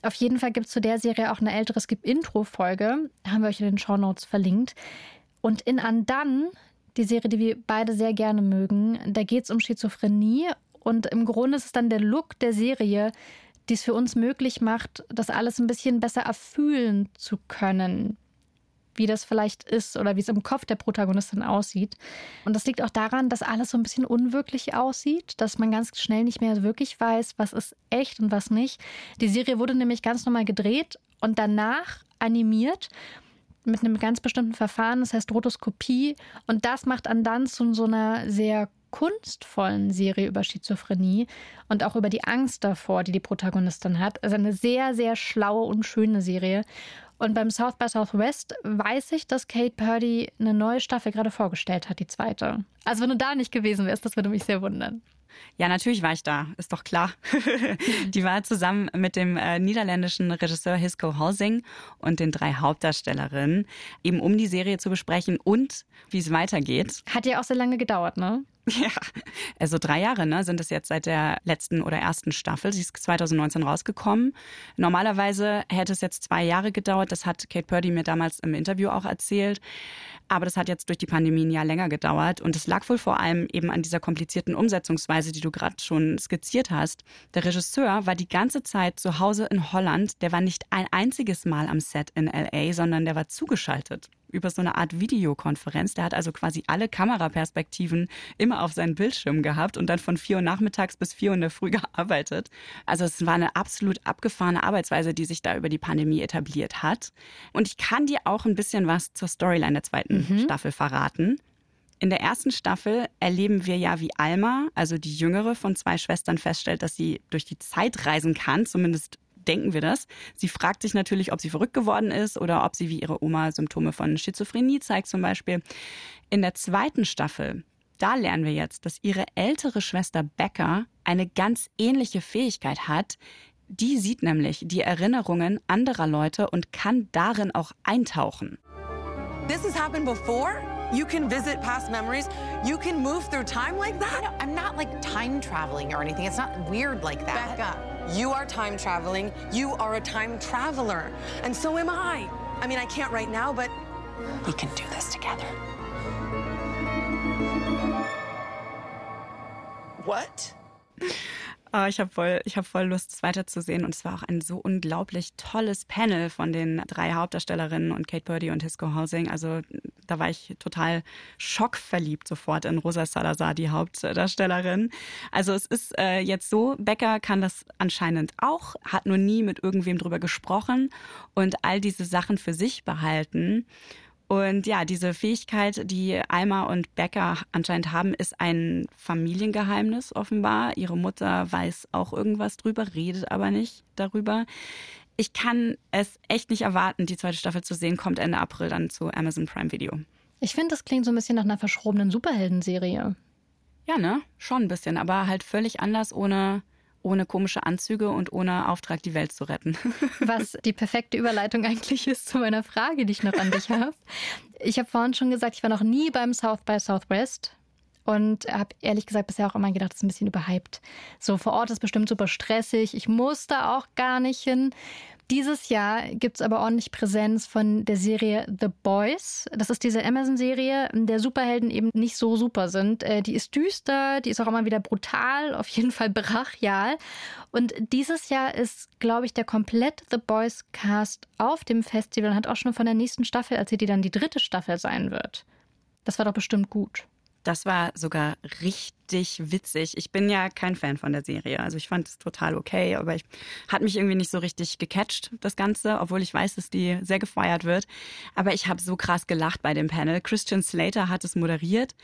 Auf jeden Fall gibt es zu der Serie auch eine ältere Skip-Intro-Folge. Haben wir euch in den Show Notes verlinkt. Und in Undone, die Serie, die wir beide sehr gerne mögen, da geht es um Schizophrenie. Und im Grunde ist es dann der Look der Serie, die es für uns möglich macht, das alles ein bisschen besser erfühlen zu können, wie das vielleicht ist oder wie es im Kopf der Protagonistin aussieht. Und das liegt auch daran, dass alles so ein bisschen unwirklich aussieht, dass man ganz schnell nicht mehr wirklich weiß, was ist echt und was nicht. Die Serie wurde nämlich ganz normal gedreht und danach animiert mit einem ganz bestimmten Verfahren, das heißt Rotoskopie. Und das macht dann zu so einer sehr kunstvollen Serie über Schizophrenie und auch über die Angst davor, die die Protagonistin hat. Also eine sehr, sehr schlaue und schöne Serie. Und beim South by Southwest weiß ich, dass Kate Purdy eine neue Staffel gerade vorgestellt hat, die zweite. Also wenn du da nicht gewesen wärst, das würde mich sehr wundern. Ja, natürlich war ich da, ist doch klar. [laughs] die war zusammen mit dem äh, niederländischen Regisseur Hisco Halsing und den drei Hauptdarstellerinnen, eben um die Serie zu besprechen und wie es weitergeht. Hat ja auch sehr lange gedauert, ne? [laughs] Ja, also drei Jahre ne, sind es jetzt seit der letzten oder ersten Staffel. Sie ist 2019 rausgekommen. Normalerweise hätte es jetzt zwei Jahre gedauert. Das hat Kate Purdy mir damals im Interview auch erzählt. Aber das hat jetzt durch die Pandemie ein Jahr länger gedauert. Und es lag wohl vor allem eben an dieser komplizierten Umsetzungsweise, die du gerade schon skizziert hast. Der Regisseur war die ganze Zeit zu Hause in Holland. Der war nicht ein einziges Mal am Set in LA, sondern der war zugeschaltet über so eine Art Videokonferenz. Der hat also quasi alle Kameraperspektiven immer auf seinen Bildschirm gehabt und dann von vier Uhr nachmittags bis vier Uhr in der Früh [laughs] gearbeitet. Also es war eine absolut abgefahrene Arbeitsweise, die sich da über die Pandemie etabliert hat. Und ich kann dir auch ein bisschen was zur Storyline der zweiten mhm. Staffel verraten. In der ersten Staffel erleben wir ja, wie Alma, also die jüngere von zwei Schwestern, feststellt, dass sie durch die Zeit reisen kann, zumindest denken wir das. Sie fragt sich natürlich, ob sie verrückt geworden ist oder ob sie wie ihre Oma Symptome von Schizophrenie zeigt zum Beispiel. In der zweiten Staffel, da lernen wir jetzt, dass ihre ältere Schwester Becca eine ganz ähnliche Fähigkeit hat. Die sieht nämlich die Erinnerungen anderer Leute und kann darin auch eintauchen. This has happened before? You can visit past memories. You can move through time like that. No, I'm not like time traveling or anything. It's not weird like that. Becca, you are time traveling. You are a time traveler. And so am I. I mean, I can't right now, but we can do this together. What? [laughs] Oh, ich habe voll, ich hab voll Lust, es weiterzusehen. Und es war auch ein so unglaublich tolles Panel von den drei Hauptdarstellerinnen und Kate Purdy und Hisco Housing. Also da war ich total schockverliebt sofort in Rosa Salazar, die Hauptdarstellerin. Also es ist äh, jetzt so, Becker kann das anscheinend auch, hat nur nie mit irgendwem drüber gesprochen und all diese Sachen für sich behalten. Und ja, diese Fähigkeit, die Alma und Becker anscheinend haben, ist ein Familiengeheimnis offenbar. Ihre Mutter weiß auch irgendwas drüber, redet aber nicht darüber. Ich kann es echt nicht erwarten, die zweite Staffel zu sehen, kommt Ende April dann zu Amazon Prime Video. Ich finde, das klingt so ein bisschen nach einer verschrobenen Superheldenserie. Ja, ne? Schon ein bisschen, aber halt völlig anders, ohne, ohne komische Anzüge und ohne Auftrag, die Welt zu retten. [laughs] Was die perfekte Überleitung eigentlich ist zu meiner Frage, die ich noch an dich [laughs] habe. Ich habe vorhin schon gesagt, ich war noch nie beim South by Southwest und habe ehrlich gesagt bisher auch immer gedacht, das ist ein bisschen überhyped. So vor Ort ist bestimmt super stressig. Ich muss da auch gar nicht hin. Dieses Jahr gibt es aber ordentlich Präsenz von der Serie The Boys. Das ist diese Amazon-Serie, in der Superhelden eben nicht so super sind. Äh, die ist düster, die ist auch immer wieder brutal, [laughs] auf jeden Fall brachial. Und dieses Jahr ist, glaube ich, der komplette The Boys Cast auf dem Festival und hat auch schon von der nächsten Staffel erzählt, die dann die dritte Staffel sein wird. Das war doch bestimmt gut. Das war sogar richtig witzig. Ich bin ja kein Fan von der Serie. Also ich fand es total okay, aber ich hat mich irgendwie nicht so richtig gecatcht, das Ganze, obwohl ich weiß, dass die sehr gefeiert wird. Aber ich habe so krass gelacht bei dem Panel. Christian Slater hat es moderiert.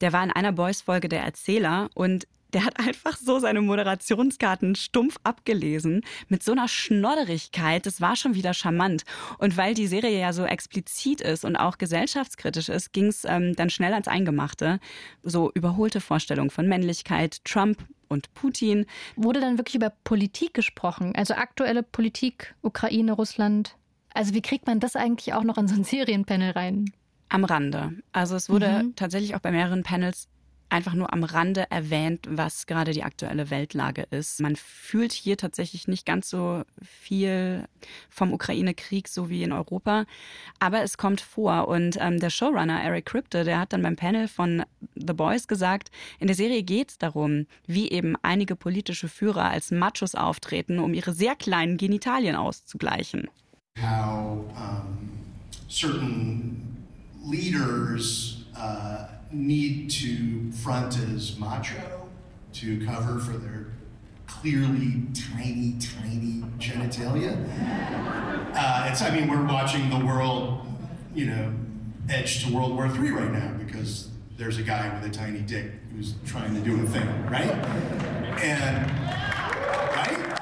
Der war in einer Boys-Folge der Erzähler und der hat einfach so seine Moderationskarten stumpf abgelesen mit so einer Schnodderigkeit. Das war schon wieder charmant. Und weil die Serie ja so explizit ist und auch gesellschaftskritisch ist, ging es ähm, dann schnell ans Eingemachte. So überholte Vorstellungen von Männlichkeit, Trump und Putin. Wurde dann wirklich über Politik gesprochen? Also aktuelle Politik, Ukraine, Russland? Also wie kriegt man das eigentlich auch noch in so ein Serienpanel rein? Am Rande. Also es wurde Mhm. tatsächlich auch bei mehreren Panels einfach nur am Rande erwähnt, was gerade die aktuelle Weltlage ist. Man fühlt hier tatsächlich nicht ganz so viel vom Ukraine-Krieg, so wie in Europa, aber es kommt vor. Und ähm, der Showrunner Eric Kripke, der hat dann beim Panel von The Boys gesagt, in der Serie geht es darum, wie eben einige politische Führer als Machos auftreten, um ihre sehr kleinen Genitalien auszugleichen. how um, certain leaders uh, need to front as macho to cover for their clearly tiny, tiny genitalia. [laughs] Uh, it's, I mean, we're watching the world, you know, edge to World War III right now because there's a guy with a tiny dick who's trying to do a thing, right? And, right?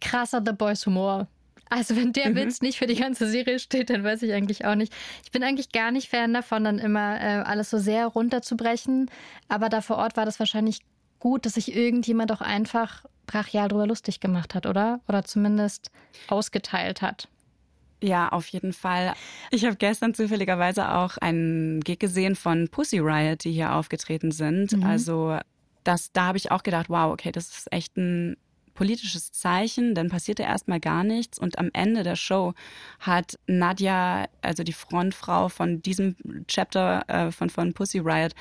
Krasser The Boys Humor. Also wenn der Mhm. Witz nicht für die ganze Serie steht, dann weiß ich eigentlich auch nicht. Ich bin eigentlich gar nicht Fan davon, dann immer äh, alles so sehr runterzubrechen. Aber da vor Ort war das wahrscheinlich gut, dass sich irgendjemand auch einfach brachial drüber lustig gemacht hat, oder? Oder zumindest ausgeteilt hat. Ja, auf jeden Fall. Ich habe gestern zufälligerweise auch einen Gig gesehen von Pussy Riot, die hier aufgetreten sind. Mhm. Also das, da habe ich auch gedacht, wow, okay, das ist echt ein politisches Zeichen, dann passierte erstmal gar nichts und am Ende der Show hat Nadja, also die Frontfrau von diesem Chapter äh, von, von Pussy Riot,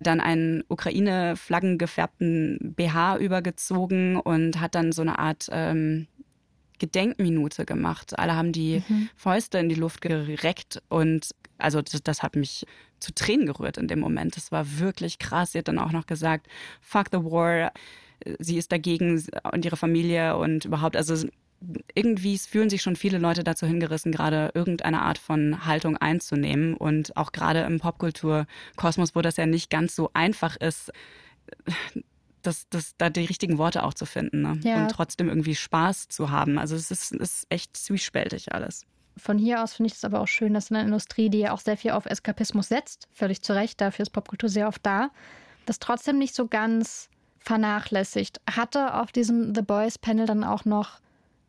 dann einen Ukraine-Flaggen gefärbten BH übergezogen und hat dann so eine Art ähm, Gedenkminute gemacht. Alle haben die Mhm. Fäuste in die Luft gereckt und also das, das hat mich zu Tränen gerührt in dem Moment. Das war wirklich krass. Sie hat dann auch noch gesagt, fuck the war. Sie ist dagegen und ihre Familie und überhaupt, also irgendwie fühlen sich schon viele Leute dazu hingerissen, gerade irgendeine Art von Haltung einzunehmen. Und auch gerade im Popkulturkosmos, wo das ja nicht ganz so einfach ist, das, das, da die richtigen Worte auch zu finden ne? Ja. und trotzdem irgendwie Spaß zu haben. Also es ist, ist echt zwiespältig alles. Von hier aus finde ich es aber auch schön, dass in einer Industrie, die ja auch sehr viel auf Eskapismus setzt, völlig zu Recht, dafür ist Popkultur sehr oft da, das trotzdem nicht so ganz vernachlässigt. Hatte auf diesem The Boys Panel dann auch noch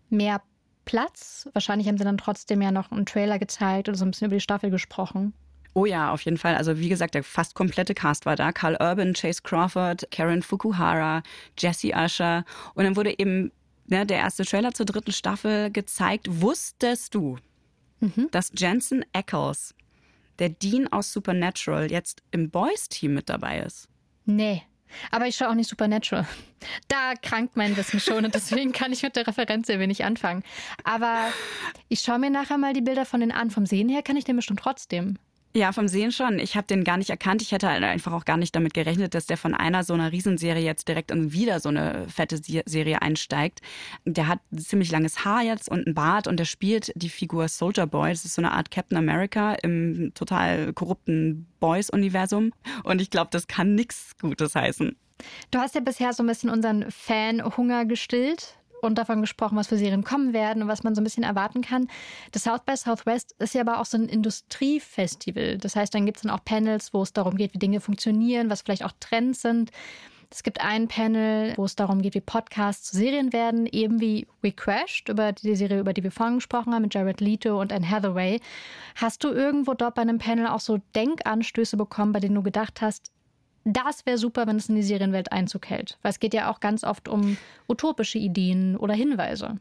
mehr Platz? Wahrscheinlich haben sie dann trotzdem ja noch einen Trailer gezeigt oder so ein bisschen über die Staffel gesprochen. Oh ja, auf jeden Fall. Also wie gesagt, der fast komplette Cast war da. Carl Urban, Chase Crawford, Karen Fukuhara, Jesse Usher. Und dann wurde eben ne, der erste Trailer zur dritten Staffel gezeigt. Wusstest du, dass Jensen Ackles, der Dean aus Supernatural, jetzt im Boys-Team mit dabei ist? Nee. Aber ich schaue auch nicht Supernatural. [laughs] Da krankt mein Wissen schon und deswegen kann ich mit der Referenz sehr wenig anfangen. Aber ich schaue mir nachher mal die Bilder von denen an. Vom Sehen her kann ich den bestimmt trotzdem. Ja, vom Sehen schon. Ich habe den gar nicht erkannt. Ich hätte halt einfach auch gar nicht damit gerechnet, dass der von einer so einer Riesenserie jetzt direkt in wieder so eine fette Se- Serie einsteigt. Der hat ziemlich langes Haar jetzt und einen Bart und der spielt die Figur Soldier Boy. Das ist so eine Art Captain America im total korrupten Boys-Universum. Und ich glaube, das kann nichts Gutes heißen. Du hast ja bisher so ein bisschen unseren Fan-Hunger gestillt. Und davon gesprochen, was für Serien kommen werden und was man so ein bisschen erwarten kann. Das South by Southwest ist ja aber auch so ein Industriefestival. Das heißt, dann gibt es dann auch Panels, wo es darum geht, wie Dinge funktionieren, was vielleicht auch Trends sind. Es gibt ein Panel, wo es darum geht, wie Podcasts zu Serien werden, eben wie We Crashed, über die Serie, über die wir vorhin gesprochen haben, mit Jared Leto und Anne Hathaway. Hast du irgendwo dort bei einem Panel auch so Denkanstöße bekommen, bei denen du gedacht hast, das wäre super, wenn es in die Serienwelt Einzug hält? Weil es geht ja auch ganz oft um utopische Ideen oder Hinweise.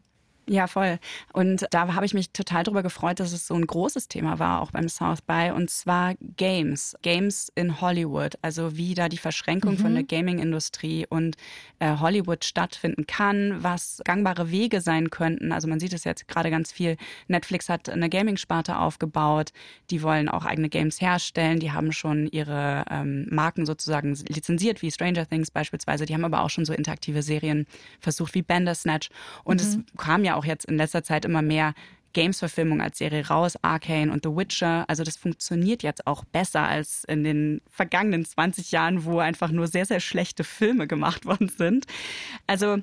Ja, voll. Und da habe ich mich total darüber gefreut, dass es so ein großes Thema war, auch beim South by, und zwar Games. Games in Hollywood, also wie da die Verschränkung mhm. von der Gaming-Industrie und äh, Hollywood stattfinden kann, was gangbare Wege sein könnten. Also man sieht es jetzt gerade ganz viel. Netflix hat eine Gaming-Sparte aufgebaut. Die wollen auch eigene Games herstellen. Die haben schon ihre ähm, Marken sozusagen lizenziert, wie Stranger Things beispielsweise. Die haben aber auch schon so interaktive Serien versucht, wie Bandersnatch. Und mhm. es kam ja auch jetzt in letzter Zeit immer mehr Games-Verfilmung als Serie raus, Arcane und The Witcher. Also das funktioniert jetzt auch besser als in den vergangenen 20 Jahren, wo einfach nur sehr, sehr schlechte Filme gemacht [laughs] worden sind. Also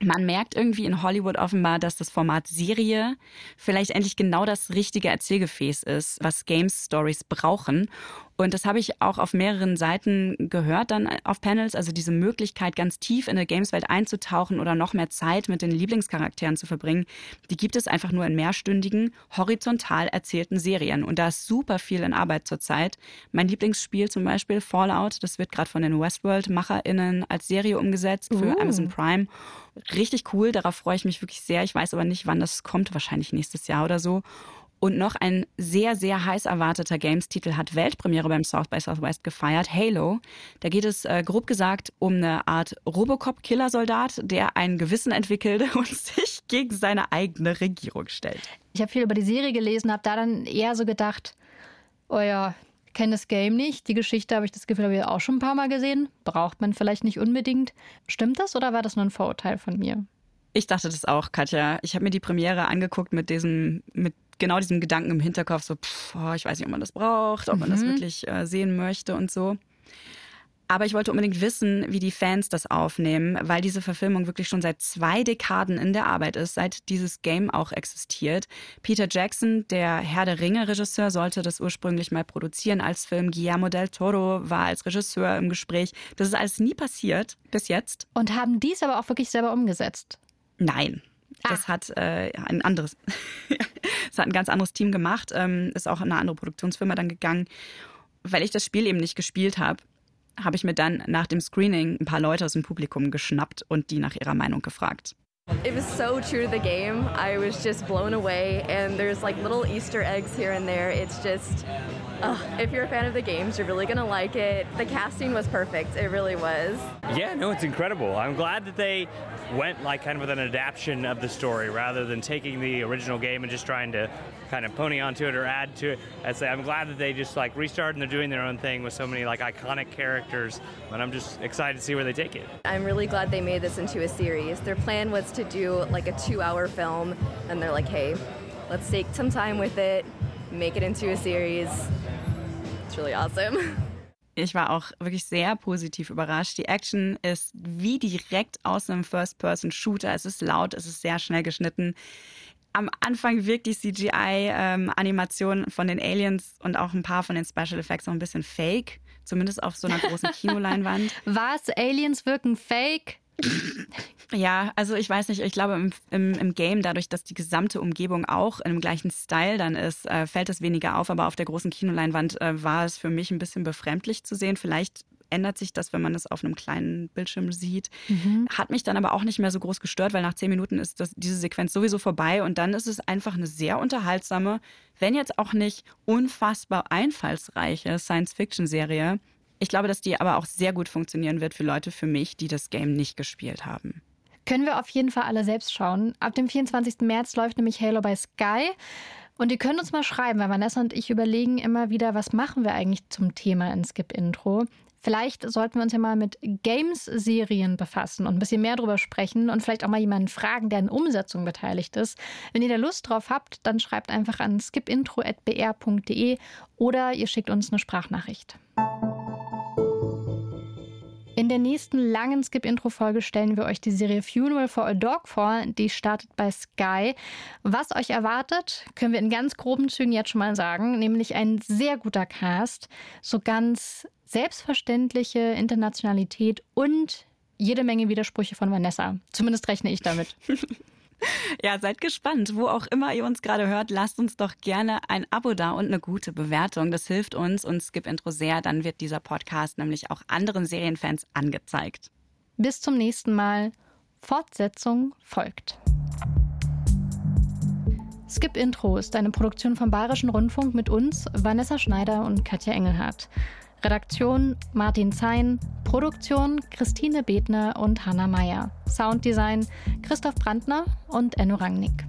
man merkt irgendwie in Hollywood offenbar, dass das Format Serie vielleicht endlich genau das richtige Erzählgefäß ist, was Games Stories brauchen. Und das habe ich auch auf mehreren Seiten gehört dann auf Panels. Also diese Möglichkeit, ganz tief in eine Gameswelt einzutauchen oder noch mehr Zeit mit den Lieblingscharakteren zu verbringen, die gibt es einfach nur in mehrstündigen, horizontal erzählten Serien. Und da ist super viel in Arbeit zurzeit. Mein Lieblingsspiel zum Beispiel Fallout, das wird gerade von den Westworld-MacherInnen als Serie umgesetzt für uh. Amazon Prime. Richtig cool, darauf freue ich mich wirklich sehr. Ich weiß aber nicht, wann das kommt, wahrscheinlich nächstes Jahr oder so. Und noch ein sehr, sehr heiß erwarteter Games-Titel hat Weltpremiere beim South by Southwest gefeiert, Halo. Da geht es äh, grob gesagt um eine Art Robocop-Killersoldat, der ein Gewissen entwickelt [laughs] und sich gegen seine eigene Regierung stellt. Ich habe viel über die Serie gelesen, habe da dann eher so gedacht, oh ja, kenne das Game nicht. Die Geschichte habe ich das Gefühl, habe ich auch schon ein paar Mal gesehen. Braucht man vielleicht nicht unbedingt. Stimmt das oder war das nur ein Vorurteil von mir? Ich dachte das auch, Katja. Ich habe mir die Premiere angeguckt mit diesem, mit genau diesem Gedanken im Hinterkopf, so, pff, oh, ich weiß nicht, ob man das braucht, ob man das mhm. wirklich äh, sehen möchte und so. Aber ich wollte unbedingt wissen, wie die Fans das aufnehmen, weil diese Verfilmung wirklich schon seit zwei Dekaden in der Arbeit ist, seit dieses Game auch existiert. Peter Jackson, der Herr der Ringe-Regisseur, sollte das ursprünglich mal produzieren als Film. Guillermo del Toro war als Regisseur im Gespräch. Das ist alles nie passiert bis jetzt. Und haben dies aber auch wirklich selber umgesetzt? Nein. Das ah. hat äh, ein anderes, [laughs] das hat ein ganz anderes Team gemacht, ähm, ist auch in eine andere Produktionsfirma dann gegangen. Weil ich das Spiel eben nicht gespielt habe, habe ich mir dann nach dem Screening ein paar Leute aus dem Publikum geschnappt und die nach ihrer Meinung gefragt. It was so true to the game. I was just blown away, and there's like little Easter eggs here and there. It's just, uh, if you're a fan of the games, you're really gonna like it. The casting was perfect. It really was. Yeah, no, it's incredible. I'm glad that they went like kind of with an adaptation of the story rather than taking the original game and just trying to kind of pony onto it or add to it. I'd say I'm glad that they just like restarted and they're doing their own thing with so many like iconic characters, and I'm just excited to see where they take it. I'm really glad they made this into a series. Their plan was to do like a two-hour film, and they're like, hey, let's take some time with it, make it into a series. It's really awesome. [laughs] Ich war auch wirklich sehr positiv überrascht. Die Action ist wie direkt aus einem First-Person-Shooter. Es ist laut, es ist sehr schnell geschnitten. Am Anfang wirkt die CGI-Animation ähm, von den Aliens und auch ein paar von den Special Effects noch ein bisschen fake. Zumindest auf so einer großen [laughs] Kinoleinwand. Was? Aliens wirken fake? Ja, also ich weiß nicht, ich glaube im, im, im, Game, dadurch, dass die gesamte Umgebung auch in dem gleichen Style dann ist, äh, fällt es weniger auf, aber auf der großen Kinoleinwand äh, war es für mich ein bisschen befremdlich zu sehen. Vielleicht ändert sich das, wenn man es auf einem kleinen Bildschirm sieht. Mhm. Hat mich dann aber auch nicht mehr so groß gestört, weil nach zehn Minuten ist das, diese Sequenz sowieso vorbei und dann ist es einfach eine sehr unterhaltsame, wenn jetzt auch nicht unfassbar einfallsreiche Science-Fiction-Serie ich glaube, dass die aber auch sehr gut funktionieren wird für Leute für mich, die das Game nicht gespielt haben. Können wir auf jeden Fall alle selbst schauen. Ab dem 24. März läuft nämlich Halo bei Sky. Und ihr könnt uns mal schreiben, weil Vanessa und ich überlegen immer wieder, was machen wir eigentlich zum Thema in Skip Intro. Vielleicht sollten wir uns ja mal mit Games-Serien befassen und ein bisschen mehr darüber sprechen und vielleicht auch mal jemanden fragen, der in Umsetzung beteiligt ist. Wenn ihr da Lust drauf habt, dann schreibt einfach an skipintro.br.de oder ihr schickt uns eine Sprachnachricht. In der nächsten langen Skip-Intro-Folge stellen wir euch die Serie Funeral for a Dog vor. Die startet bei Sky. Was euch erwartet, können wir in ganz groben Zügen jetzt schon mal sagen, nämlich ein sehr guter Cast, so ganz selbstverständliche Internationalität und jede Menge Widersprüche von Vanessa. Zumindest rechne ich damit. [laughs] Ja, seid gespannt. Wo auch immer ihr uns gerade hört, lasst uns doch gerne ein Abo da und eine gute Bewertung. Das hilft uns und Skip Intro sehr. Dann wird dieser Podcast nämlich auch anderen Serienfans angezeigt. Bis zum nächsten Mal. Fortsetzung folgt. Skip Intro ist eine Produktion vom Bayerischen Rundfunk mit uns, Vanessa Schneider und Katja Engelhardt. Redaktion Martin Zein, Produktion Christine Betner und Hanna Meyer. Sounddesign Christoph Brandner und Enno Rangnick.